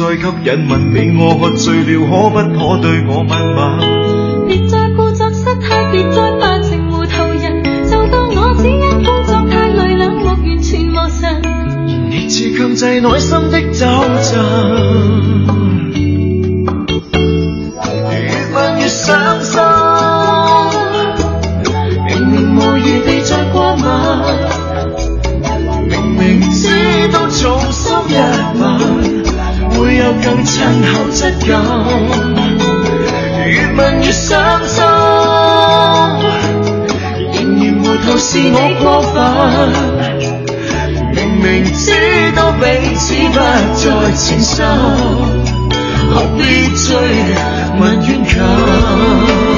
再吸引，问你我喝醉了可不可对我吻吻？别再故作失态，别再扮成糊涂人，就当我只因工作太累，冷漠完全无神，你自强制内心的皱就是我過分。明明知道彼此不再情深，何必追問遠近？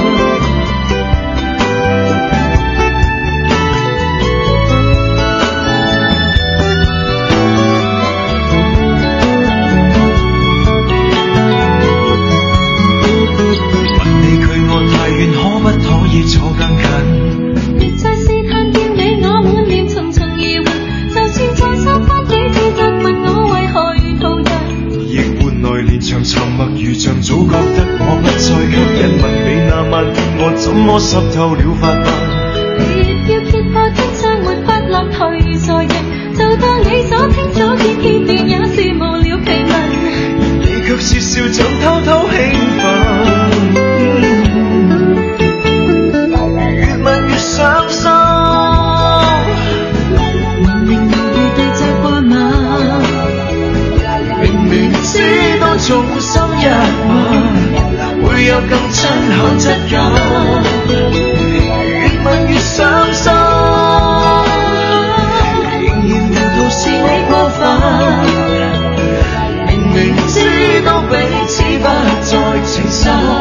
怎么湿透了发前生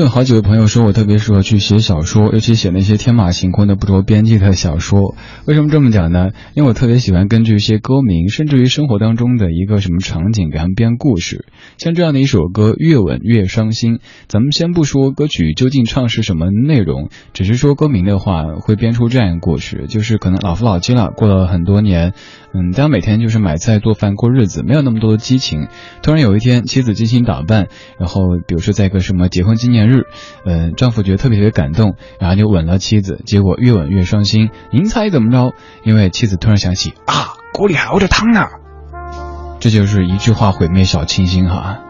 好几位朋友说我特别适合去写小说，尤其写那些天马行空的不着边际的小说。为什么这么讲呢？因为我特别喜欢根据一些歌名，甚至于生活当中的一个什么场景给他们编故事。像这样的一首歌，越吻越伤心。咱们先不说歌曲究竟唱是什么内容，只是说歌名的话，会编出这样一个故事，就是可能老夫老妻了，过了很多年。嗯，大家每天就是买菜做饭过日子，没有那么多的激情。突然有一天，妻子精心打扮，然后比如说在一个什么结婚纪念日，嗯，丈夫觉得特别特别感动，然后就吻了妻子。结果越吻越伤心。您猜怎么着？因为妻子突然想起啊，锅里还熬着汤呢。这就是一句话毁灭小清新哈。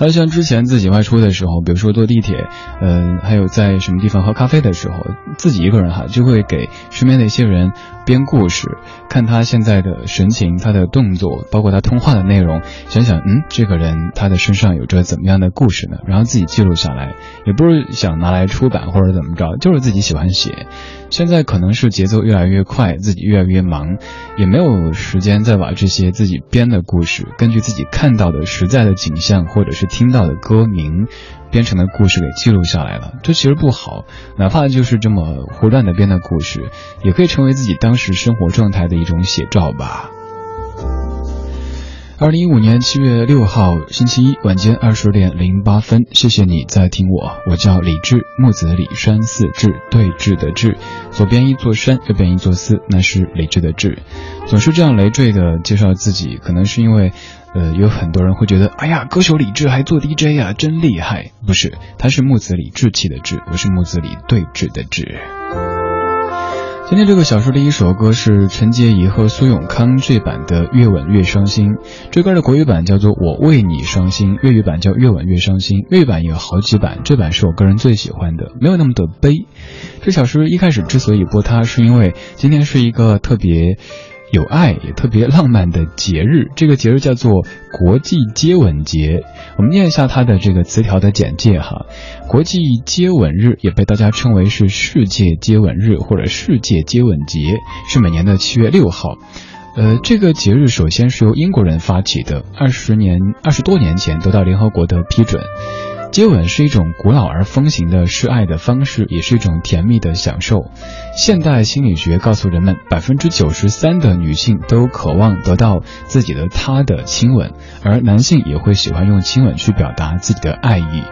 还有像之前自己外出的时候，比如说坐地铁，嗯，还有在什么地方喝咖啡的时候，自己一个人哈，就会给身边的一些人编故事，看他现在的神情、他的动作，包括他通话的内容，想想，嗯，这个人他的身上有着怎么样的故事呢？然后自己记录下来，也不是想拿来出版或者怎么着，就是自己喜欢写。现在可能是节奏越来越快，自己越来越忙，也没有时间再把这些自己编的故事，根据自己看到的实在的景象，或者是听到的歌名，编成的故事给记录下来了。这其实不好，哪怕就是这么胡乱的编的故事，也可以成为自己当时生活状态的一种写照吧。二零一五年七月六号星期一晚间二十点零八分，谢谢你在听我，我叫李志，木子李山寺志对峙的志，左边一座山，右边一座寺，那是李志的志。总是这样累赘的介绍自己，可能是因为，呃，有很多人会觉得，哎呀，歌手李志还做 DJ 啊，真厉害。不是，他是木子李志气的志，我是木子李对峙的志。今天这个小说的一首歌是陈洁仪和苏永康这版的《越吻越伤心》，这歌的国语版叫做《我为你伤心》，粤语版叫《越吻越伤心》。粤语版有好几版，这版是我个人最喜欢的，没有那么的悲。这小说一开始之所以播它，是因为今天是一个特别。有爱也特别浪漫的节日，这个节日叫做国际接吻节。我们念一下它的这个词条的简介哈。国际接吻日也被大家称为是世界接吻日或者世界接吻节，是每年的七月六号。呃，这个节日首先是由英国人发起的，二十年二十多年前得到联合国的批准。接吻是一种古老而风行的示爱的方式，也是一种甜蜜的享受。现代心理学告诉人们，百分之九十三的女性都渴望得到自己的他的亲吻，而男性也会喜欢用亲吻去表达自己的爱意。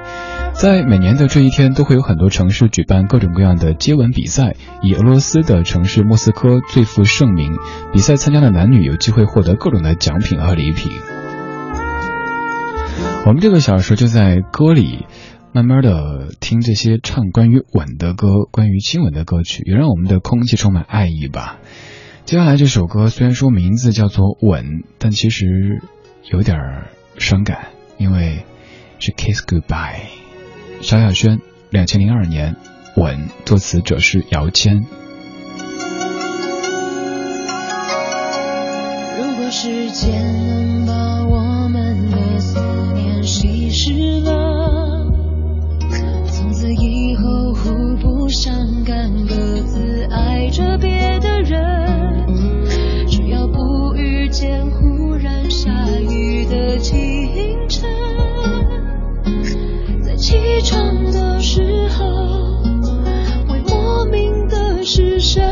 在每年的这一天，都会有很多城市举办各种各样的接吻比赛，以俄罗斯的城市莫斯科最负盛名。比赛参加的男女有机会获得各种的奖品和礼品。我们这个小时就在歌里，慢慢的听这些唱关于吻的歌，关于亲吻的歌曲，也让我们的空气充满爱意吧。接下来这首歌虽然说名字叫做《吻》，但其实有点伤感，因为是 Kiss Goodbye。萧亚轩，两千零二年，《吻》，作词者是姚谦。如果时间能把我们的思念稀释了，从此以后互不相干，各自爱着别的人。只要不遇见忽然下雨的清晨，在起床的时候，会莫名的失神，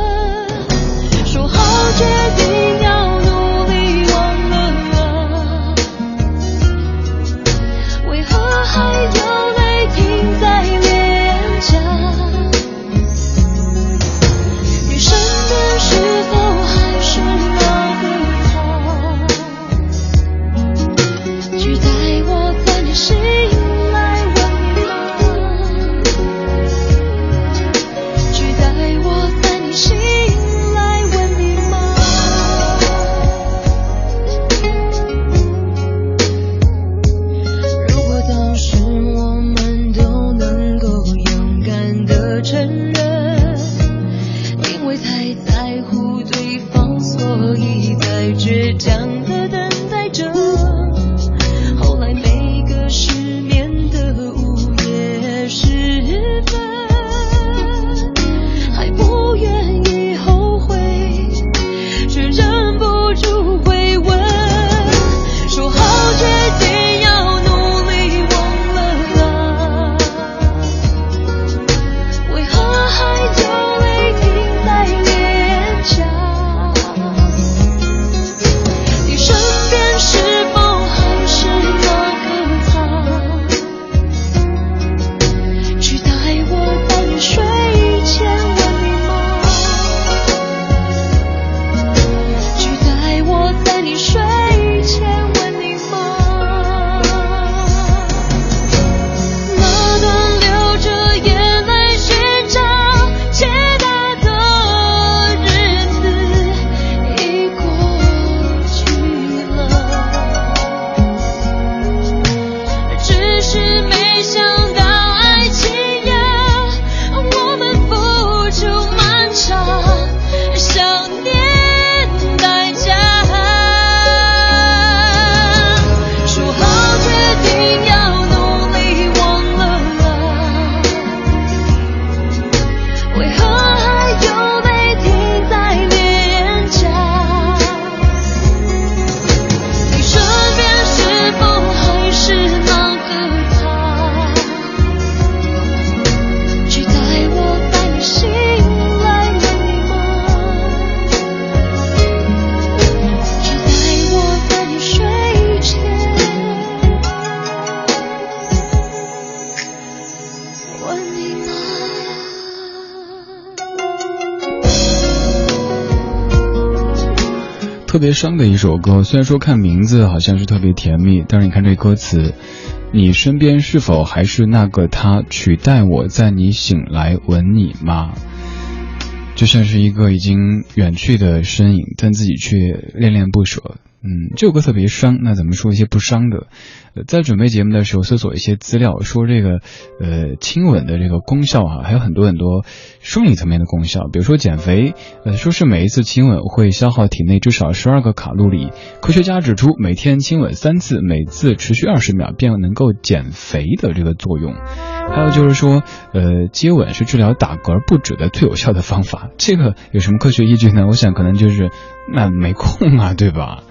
承认。悲伤的一首歌。虽然说看名字好像是特别甜蜜，但是你看这歌词，你身边是否还是那个他？取代我在你醒来吻你吗？就像是一个已经远去的身影，但自己却恋恋不舍。嗯，这首歌特别伤。那怎么说一些不伤的？在准备节目的时候，搜索一些资料，说这个呃亲吻的这个功效啊，还有很多很多生理层面的功效。比如说减肥，呃，说是每一次亲吻会消耗体内至少十二个卡路里。科学家指出，每天亲吻三次，每次持续二十秒，便能够减肥的这个作用。还有就是说，呃，接吻是治疗打嗝不止的最有效的方法。这个有什么科学依据呢？我想可能就是那没空啊，对吧？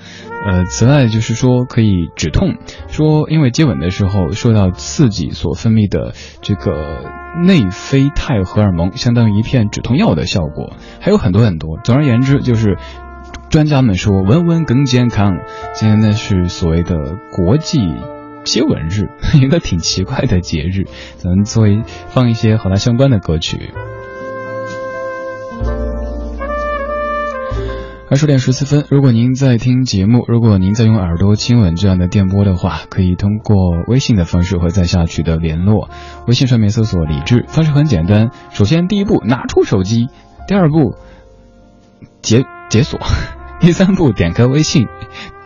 呃，此外就是说可以止痛，说因为接吻的时候受到刺激所分泌的这个内啡肽荷尔蒙，相当于一片止痛药的效果，还有很多很多。总而言之，就是专家们说，吻吻更健康。今天呢是所谓的国际接吻日，一个挺奇怪的节日，咱们作为放一些和它相关的歌曲。二十点十四分，如果您在听节目，如果您在用耳朵亲吻这样的电波的话，可以通过微信的方式和在下取得联络。微信上面搜索“李智”，方式很简单。首先，第一步拿出手机；第二步解解锁；第三步点开微信。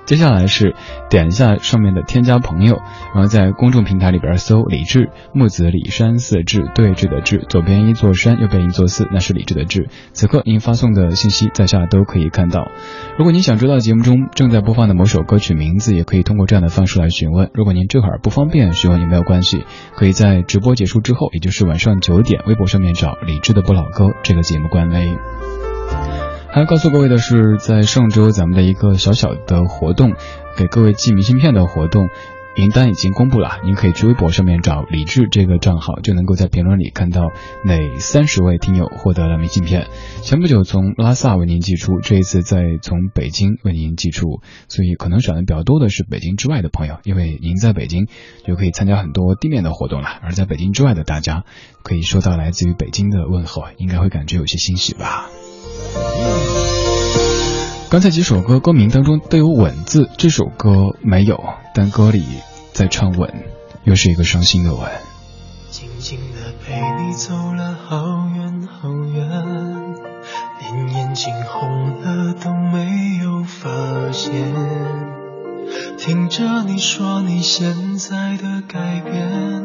接下来是点一下上面的添加朋友，然后在公众平台里边搜李志木子李山寺志对峙的志，左边一座山，右边一座寺，那是李志的志。此刻您发送的信息在下都可以看到。如果您想知道节目中正在播放的某首歌曲名字，也可以通过这样的方式来询问。如果您这会儿不方便询问也没有关系，可以在直播结束之后，也就是晚上九点，微博上面找李志的不老歌这个节目官微。还要告诉各位的是，在上周咱们的一个小小的活动，给各位寄明信片的活动，名单已经公布了。您可以去微博上面找李志这个账号，就能够在评论里看到哪三十位听友获得了明信片。前不久从拉萨为您寄出，这一次再从北京为您寄出，所以可能选的比较多的是北京之外的朋友，因为您在北京就可以参加很多地面的活动了，而在北京之外的大家可以收到来自于北京的问候，应该会感觉有些欣喜吧。刚才几首歌歌名当中都有“吻”字，这首歌没有，但歌里在唱吻，又是一个伤心的吻。静静的陪你走了好远好远，连眼睛红了都没有发现。听着你说你现在的改变，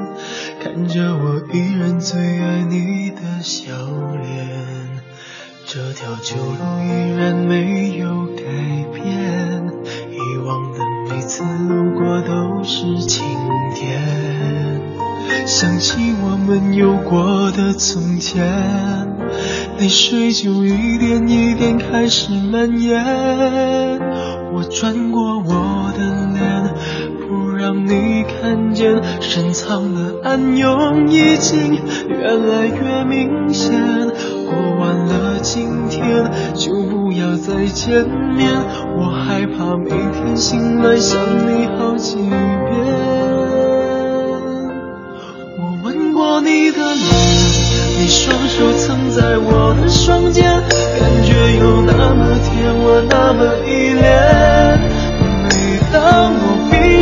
看着我依然最爱你的笑脸。这条旧路依然没有改变，以往的每次路过都是晴天。想起我们有过的从前，泪水就一点一点开始蔓延。我转过我的脸，不让你看见，深藏的暗涌已经越来越明显。过完了今天，就不要再见面。我害怕每天醒来想你好几遍。我吻过你的脸，你双手曾在我的双肩，感觉有那么甜，我那么依恋。每当我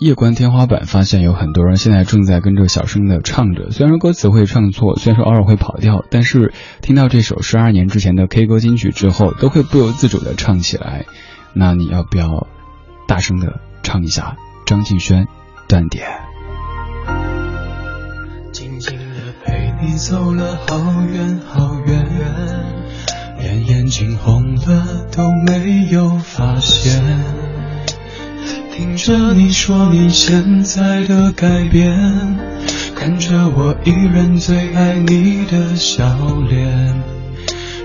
夜观天花板，发现有很多人现在正在跟着小声的唱着。虽然歌词会唱错，虽然说偶尔会跑调，但是听到这首十二年之前的 K 歌金曲之后，都会不由自主的唱起来。那你要不要大声的唱一下张敬轩《断点》？静静的陪你走了好远好远，连眼睛红了都没有发现。听着你说你现在的改变，看着我依然最爱你的笑脸，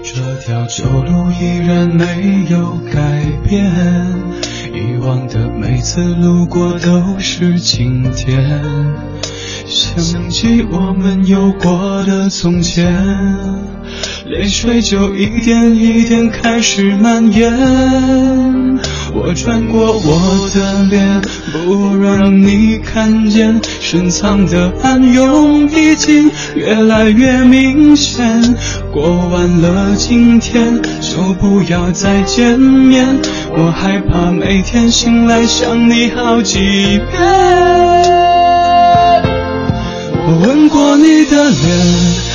这条旧路依然没有改变，以往的每次路过都是晴天，想起我们有过的从前，泪水就一点一点开始蔓延。我转过我的脸，不让你看见，深藏的暗涌已经越来越明显。过完了今天，就不要再见面，我害怕每天醒来想你好几遍。我吻过你的脸。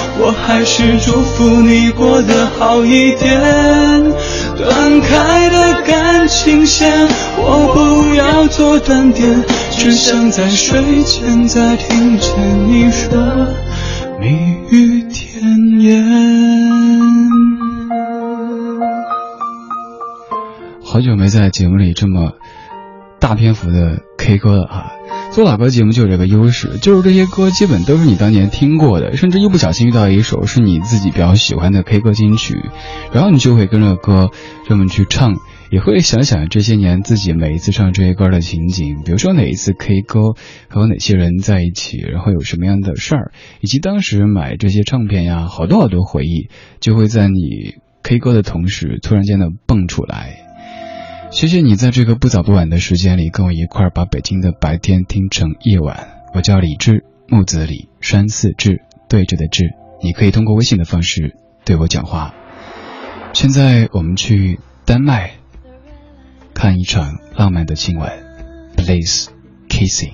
我还是祝福你过得好一点。断开的感情线，我不要做断点，只想在睡前再听见你说蜜语甜言。好久没在节目里这么大篇幅的 K 歌了啊。做老歌节目就有这个优势，就是这些歌基本都是你当年听过的，甚至一不小心遇到一首是你自己比较喜欢的 K 歌金曲，然后你就会跟着歌这么去唱，也会想想这些年自己每一次唱这些歌的情景，比如说哪一次 K 歌和哪些人在一起，然后有什么样的事儿，以及当时买这些唱片呀，好多好多回忆就会在你 K 歌的同时突然间的蹦出来。谢谢你在这个不早不晚的时间里跟我一块儿把北京的白天听成夜晚。我叫李志，木子李，山寺志，对着的志。你可以通过微信的方式对我讲话。现在我们去丹麦看一场浪漫的亲吻，Please kissing。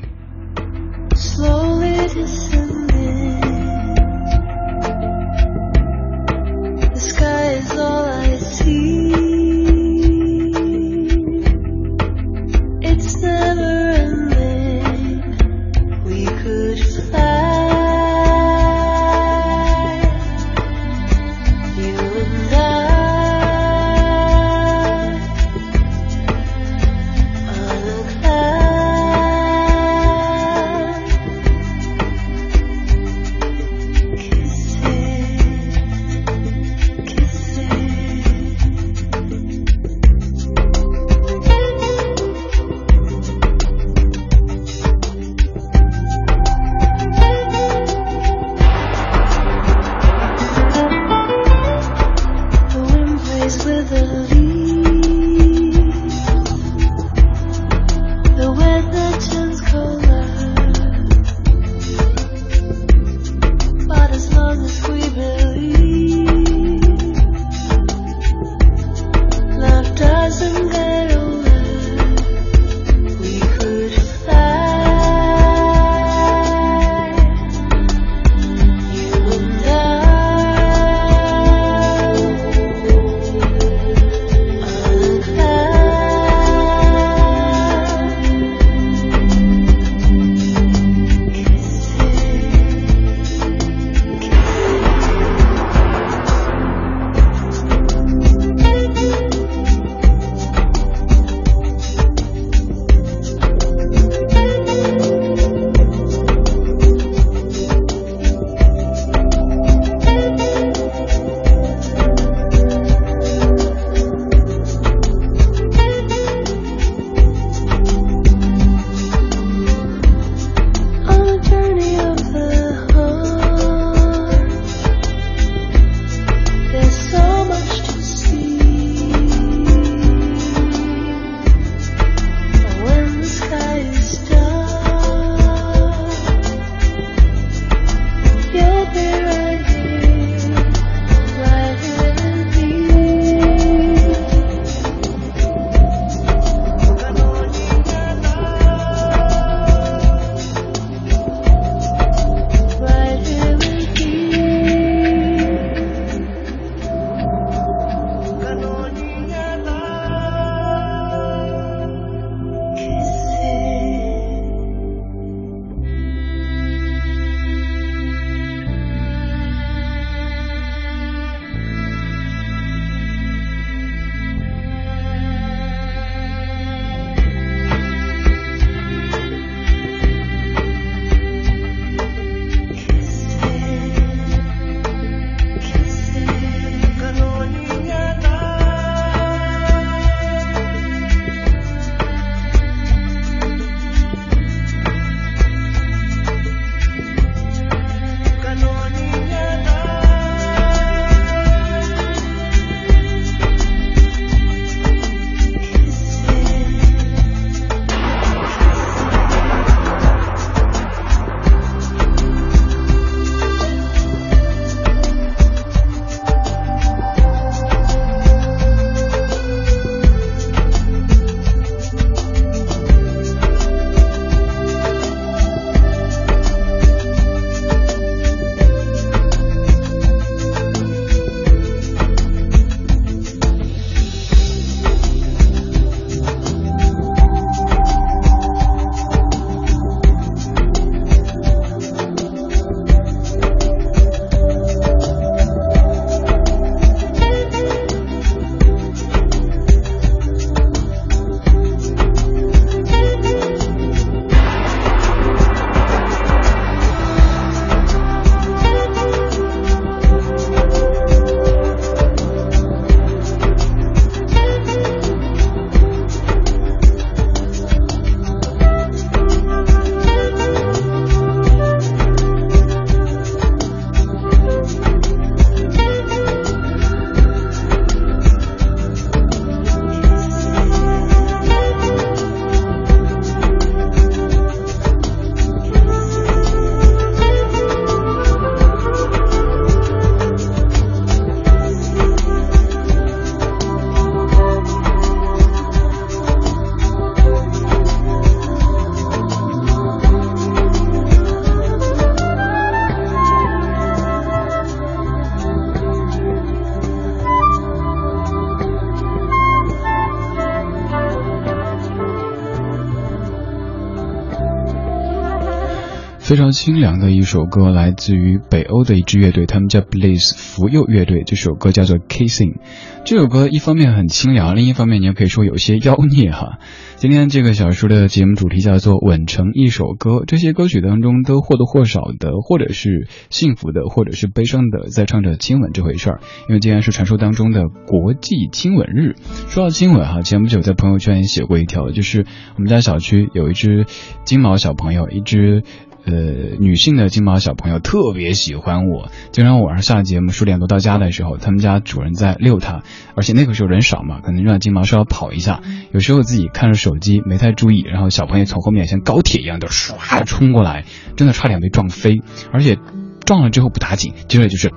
清凉的一首歌，来自于北欧的一支乐队，他们叫 Bliss 福佑乐队。这首歌叫做 Kissing。这首歌一方面很清凉，另一方面你也可以说有些妖孽哈。今天这个小说的节目主题叫做《吻成一首歌》，这些歌曲当中都或多或少的，或者是幸福的，或者是悲伤的，在唱着亲吻这回事儿。因为今天是传说当中的国际亲吻日。说到亲吻哈，前不久在朋友圈也写过一条，就是我们家小区有一只金毛小朋友，一只。呃，女性的金毛小朋友特别喜欢我，经常晚上下节目十点多到家的时候，他们家主人在遛它，而且那个时候人少嘛，可能让金毛稍微跑一下。有时候自己看着手机没太注意，然后小朋友从后面像高铁一样的唰冲过来，真的差点被撞飞，而且撞了之后不打紧，接着就是。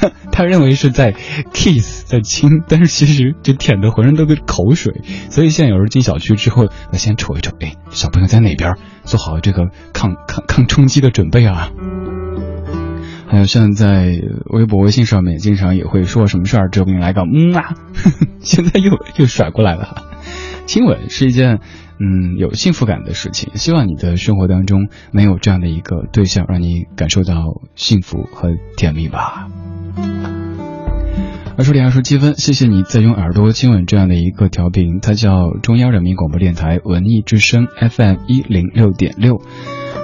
他认为是在 kiss 在亲，但是其实就舔的浑身都是口水。所以现在有人进小区之后，那先瞅一瞅，哎，小朋友在哪边，做好这个抗抗抗冲击的准备啊。还有像在微博、微信上面，经常也会说什么事儿，之后给你来个嗯啊，现在又又甩过来了。亲吻是一件嗯有幸福感的事情，希望你的生活当中没有这样的一个对象，让你感受到幸福和甜蜜吧。二十点二十七分，谢谢你在用耳朵亲吻这样的一个调频，它叫中央人民广播电台文艺之声 FM 一零六点六。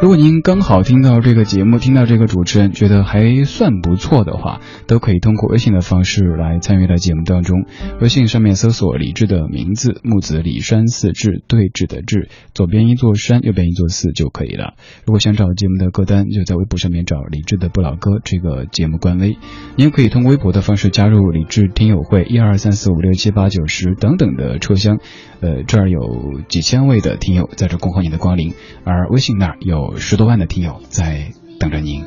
如果您刚好听到这个节目，听到这个主持人，觉得还算不错的话，都可以通过微信的方式来参与到节目当中。微信上面搜索李志的名字，木子李山寺志对峙的志，左边一座山，右边一座寺就可以了。如果想找节目的歌单，就在微博上面找李志的不老歌这个节目官微。您可以通过微博的方式加入李志听友会一二三四五六七八九十等等的车厢。呃，这儿有几千位的听友在这恭候您的光临，而微信那儿有十多万的听友在等着您。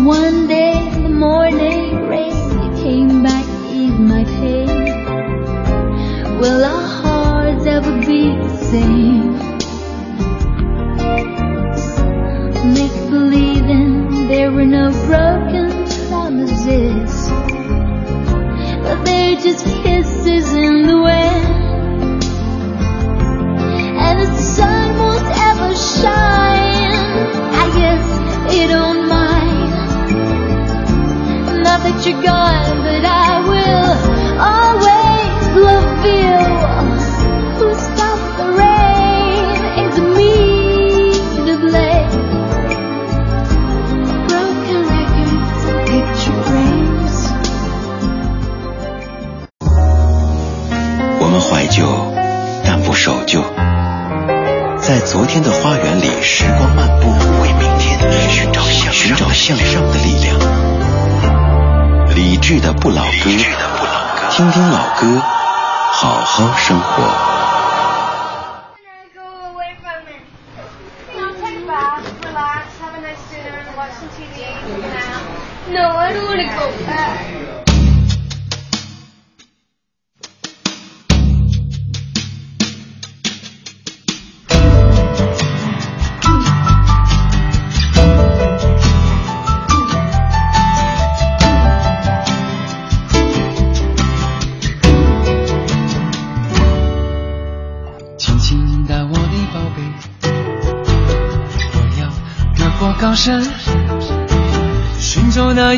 One day the morning Will our hearts ever be the same? Make believing there were no broken promises, but they're just kisses in the wind. 生活。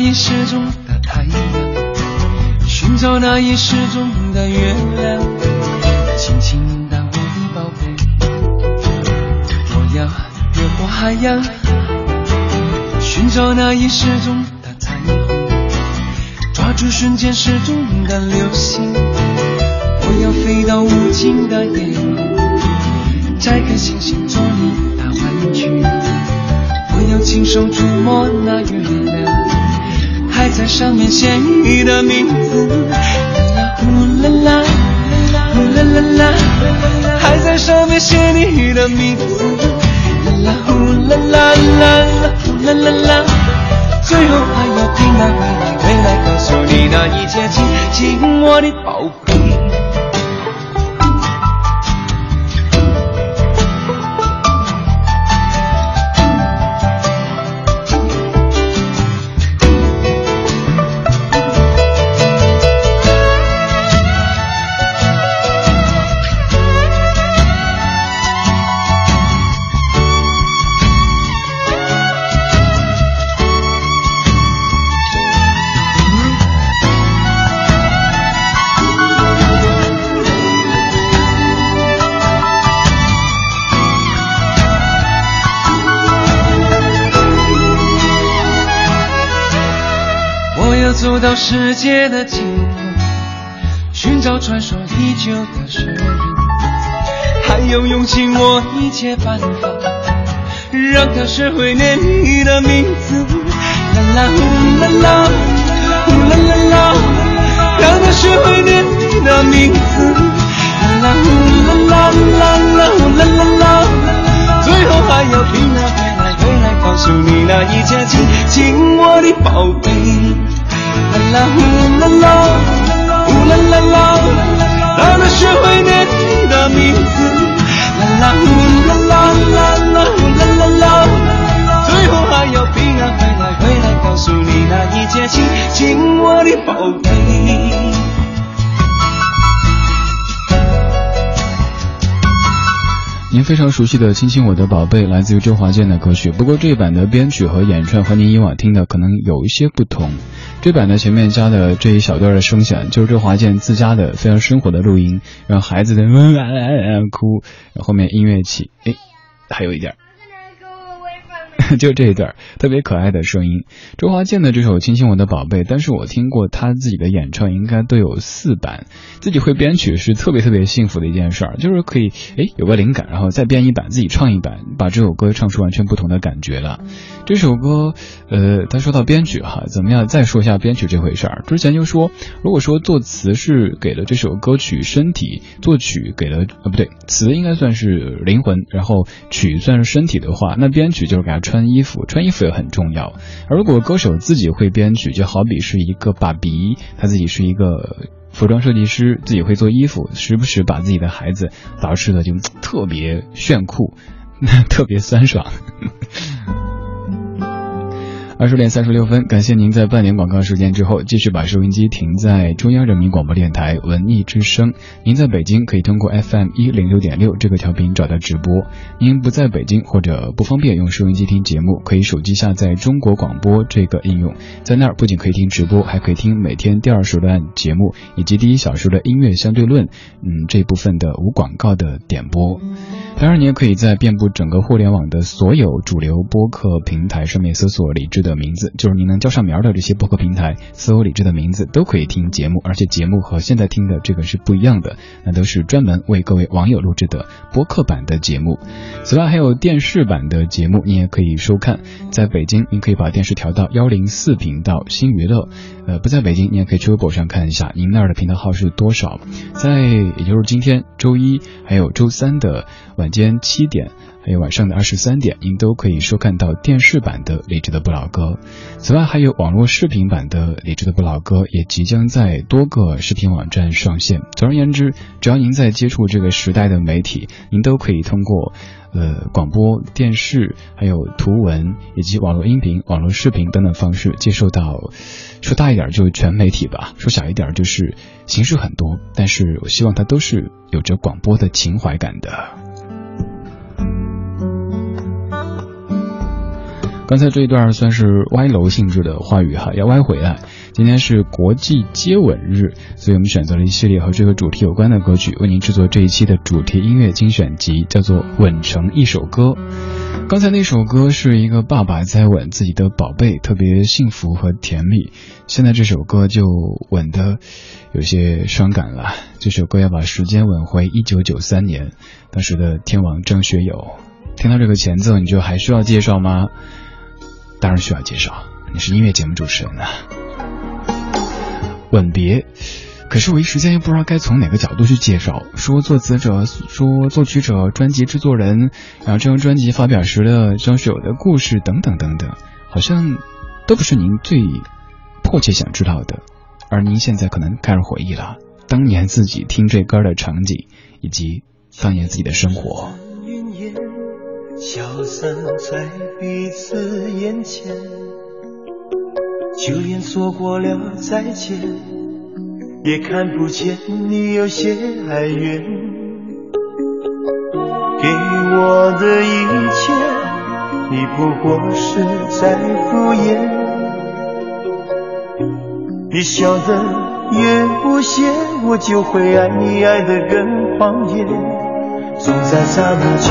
找那遗失中的太阳，寻找那遗失中的月亮，轻轻的我的宝贝，我要越过海洋，寻找那遗失中的彩虹，抓住瞬间失踪的流星，我要飞到无尽的夜，摘颗星星做你的玩具。我要亲手触摸那月亮，在上面写你的名字。啦啦呼啦啦，呼啦啦啦，还在上面写你的名字。啦啦呼啦啦啦啦，呼啦啦啦，最后还要平安回来，回来告诉你那一。切，亲亲我的宝贝。走到世界的尽头，寻找传说已久的声音，还有用尽我一切办法，让他学会念你的名字。啦啦呼啦啦，呼啦啦啦，让他学会念你的名字。啦啦呼啦啦啦啦，呼啦啦啦，最后还要平安回来，回来告诉你那一切，亲亲我的宝贝。啦啦呼啦啦，呼啦啦啦，让他学会念你的名字。啦啦呼啦啦啦啦，呼啦啦啦，最后还要平安回来，回来告诉你那一切，亲亲我的宝贝。您非常熟悉的《亲亲我的宝贝》来自于周华健的歌曲，不过这一版的编曲和演唱和您以往听的可能有一些不同。这版的前面加的这一小段的声响，就是周华健自家的非常生活的录音，让孩子的哭，然后后面音乐起，哎，还有一点。就这一段特别可爱的声音，周华健的这首《亲亲我的宝贝》，但是我听过他自己的演唱，应该都有四版。自己会编曲是特别特别幸福的一件事儿，就是可以哎有个灵感，然后再编一版，自己唱一版，把这首歌唱出完全不同的感觉了。这首歌，呃，他说到编曲哈，怎么样？再说一下编曲这回事儿。之前就说，如果说作词是给了这首歌曲身体，作曲给了呃不对，词应该算是灵魂，然后曲算是身体的话，那编曲就是给他穿。穿衣服，穿衣服也很重要。而如果歌手自己会编曲，就好比是一个爸比，他自己是一个服装设计师，自己会做衣服，时不时把自己的孩子捯饬的就特别炫酷，特别酸爽。二十点三十六分，感谢您在半年广告时间之后，继续把收音机停在中央人民广播电台文艺之声。您在北京可以通过 FM 一零六点六这个调频找到直播。您不在北京或者不方便用收音机听节目，可以手机下载中国广播这个应用，在那儿不仅可以听直播，还可以听每天第二时段节目以及第一小时的音乐相对论。嗯，这部分的无广告的点播。当然，你也可以在遍布整个互联网的所有主流播客平台上面搜索李志的名字，就是您能叫上名的这些播客平台，搜李志的名字都可以听节目，而且节目和现在听的这个是不一样的，那都是专门为各位网友录制的播客版的节目。此外，还有电视版的节目，你也可以收看。在北京，您可以把电视调到幺零四频道新娱乐；呃，不在北京，你也可以去微博上看一下，您那儿的频道号是多少。在也就是今天周一还有周三的晚。晚间七点，还有晚上的二十三点，您都可以收看到电视版的《理智的不老歌》。此外，还有网络视频版的《理智的不老歌》，也即将在多个视频网站上线。总而言之，只要您在接触这个时代的媒体，您都可以通过呃广播电视、还有图文以及网络音频、网络视频等等方式接受到。说大一点就是全媒体吧，说小一点就是形式很多，但是我希望它都是有着广播的情怀感的。刚才这一段算是歪楼性质的话语哈，要歪回来。今天是国际接吻日，所以我们选择了一系列和这个主题有关的歌曲，为您制作这一期的主题音乐精选集，叫做《吻成一首歌》。刚才那首歌是一个爸爸在吻自己的宝贝，特别幸福和甜蜜。现在这首歌就吻得有些伤感了。这首歌要把时间吻回一九九三年，当时的天王张学友。听到这个前奏，你就还需要介绍吗？当然需要介绍，你是音乐节目主持人啊。吻别，可是我一时间又不知道该从哪个角度去介绍。说作词者，说作曲者，专辑制作人，然后这张专辑发表时的张学友的故事等等等等，好像都不是您最迫切想知道的。而您现在可能开始回忆了当年自己听这歌的场景，以及当年自己的生活。消散在彼此眼前，就连说过了再见，也看不见你有些哀怨。给我的一切，你不过是在敷衍。你笑得越无邪，我就会爱你爱得更狂野。总在刹那间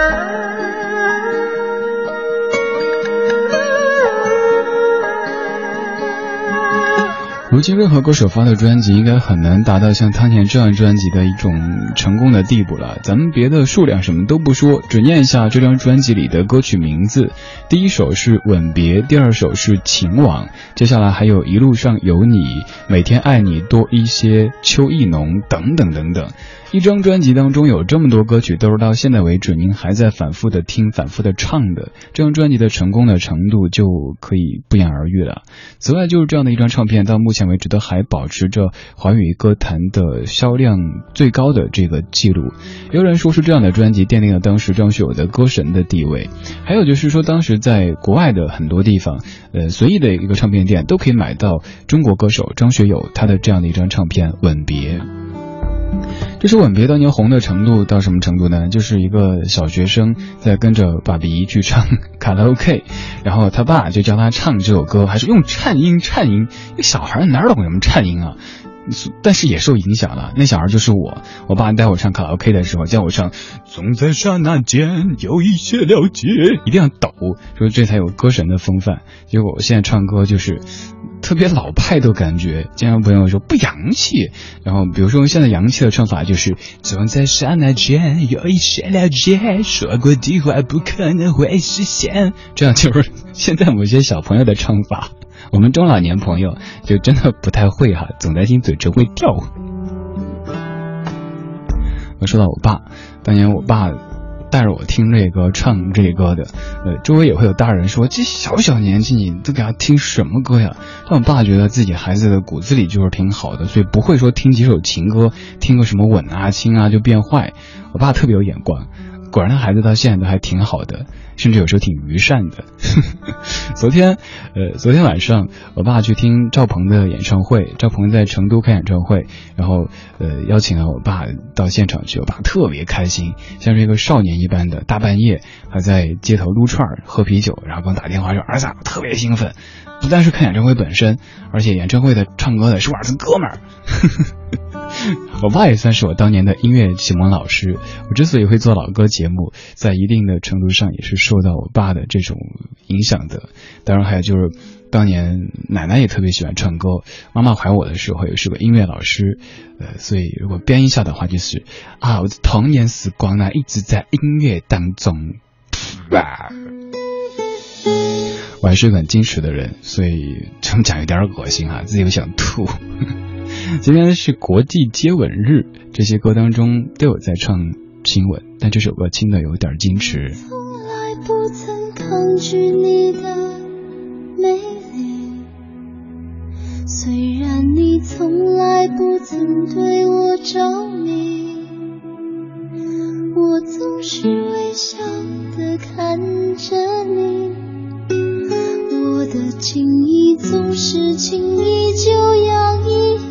如今，任何歌手发的专辑应该很难达到像汤浅这样专辑的一种成功的地步了。咱们别的数量什么都不说，只念一下这张专辑里的歌曲名字：第一首是《吻别》，第二首是《情网》，接下来还有一路上有你、每天爱你多一些、秋意浓等等等等。一张专辑当中有这么多歌曲，都是到现在为止您还在反复的听、反复的唱的，这张专辑的成功的程度就可以不言而喻了。此外，就是这样的一张唱片，到目前为止都还保持着华语歌坛的销量最高的这个记录。有人说是这样的专辑奠定了当时张学友的歌神的地位，还有就是说当时在国外的很多地方，呃，随意的一个唱片店都可以买到中国歌手张学友他的这样的一张唱片《吻别》。这首《吻别》当年红的程度到什么程度呢？就是一个小学生在跟着爸比去唱 卡拉 OK，然后他爸就教他唱这首歌，还是用颤音颤音。一小孩哪懂什么颤音啊？但是也受影响了。那小孩就是我，我爸带我唱卡拉 OK 的时候，叫我唱《总在刹那间有一些了解》，一定要抖，说这才有歌神的风范。结果我现在唱歌就是特别老派的感觉，经常朋友说不洋气。然后比如说现在洋气的唱法就是总在刹那间有一些了解，说过的话不可能会实现，这样就是现在某些小朋友的唱法。我们中老年朋友就真的不太会哈，总担心嘴唇会掉。我说到我爸，当年我爸带着我听这个、唱这歌的，呃，周围也会有大人说：“这小小年纪你都给他听什么歌呀？”但我爸觉得自己孩子的骨子里就是挺好的，所以不会说听几首情歌、听个什么吻啊、亲啊就变坏。我爸特别有眼光。果然，他孩子到现在都还挺好的，甚至有时候挺愚善的。昨天，呃，昨天晚上，我爸去听赵鹏的演唱会，赵鹏在成都开演唱会，然后，呃，邀请了我爸到现场去，我爸特别开心，像是一个少年一般的，大半夜还在街头撸串喝啤酒，然后给我打电话说：“儿子，特别兴奋，不但是看演唱会本身，而且演唱会的唱歌的是我儿子哥们儿。” 我爸也算是我当年的音乐启蒙老师。我之所以会做老歌节目，在一定的程度上也是受到我爸的这种影响的。当然，还有就是当年奶奶也特别喜欢唱歌，妈妈怀我的时候也是个音乐老师。呃，所以如果编一下的话，就是啊，我的童年时光呢一直在音乐当中。我还是个很矜持的人，所以这么讲有点恶心啊，自己又想吐。今天是国际接吻日，这些歌当中都有在唱亲吻，但这首歌亲的有点矜持。从来不曾抗拒你的美丽，虽然你从来不曾对我着迷，我总是微笑的看着你，我的情意总是轻易就洋溢。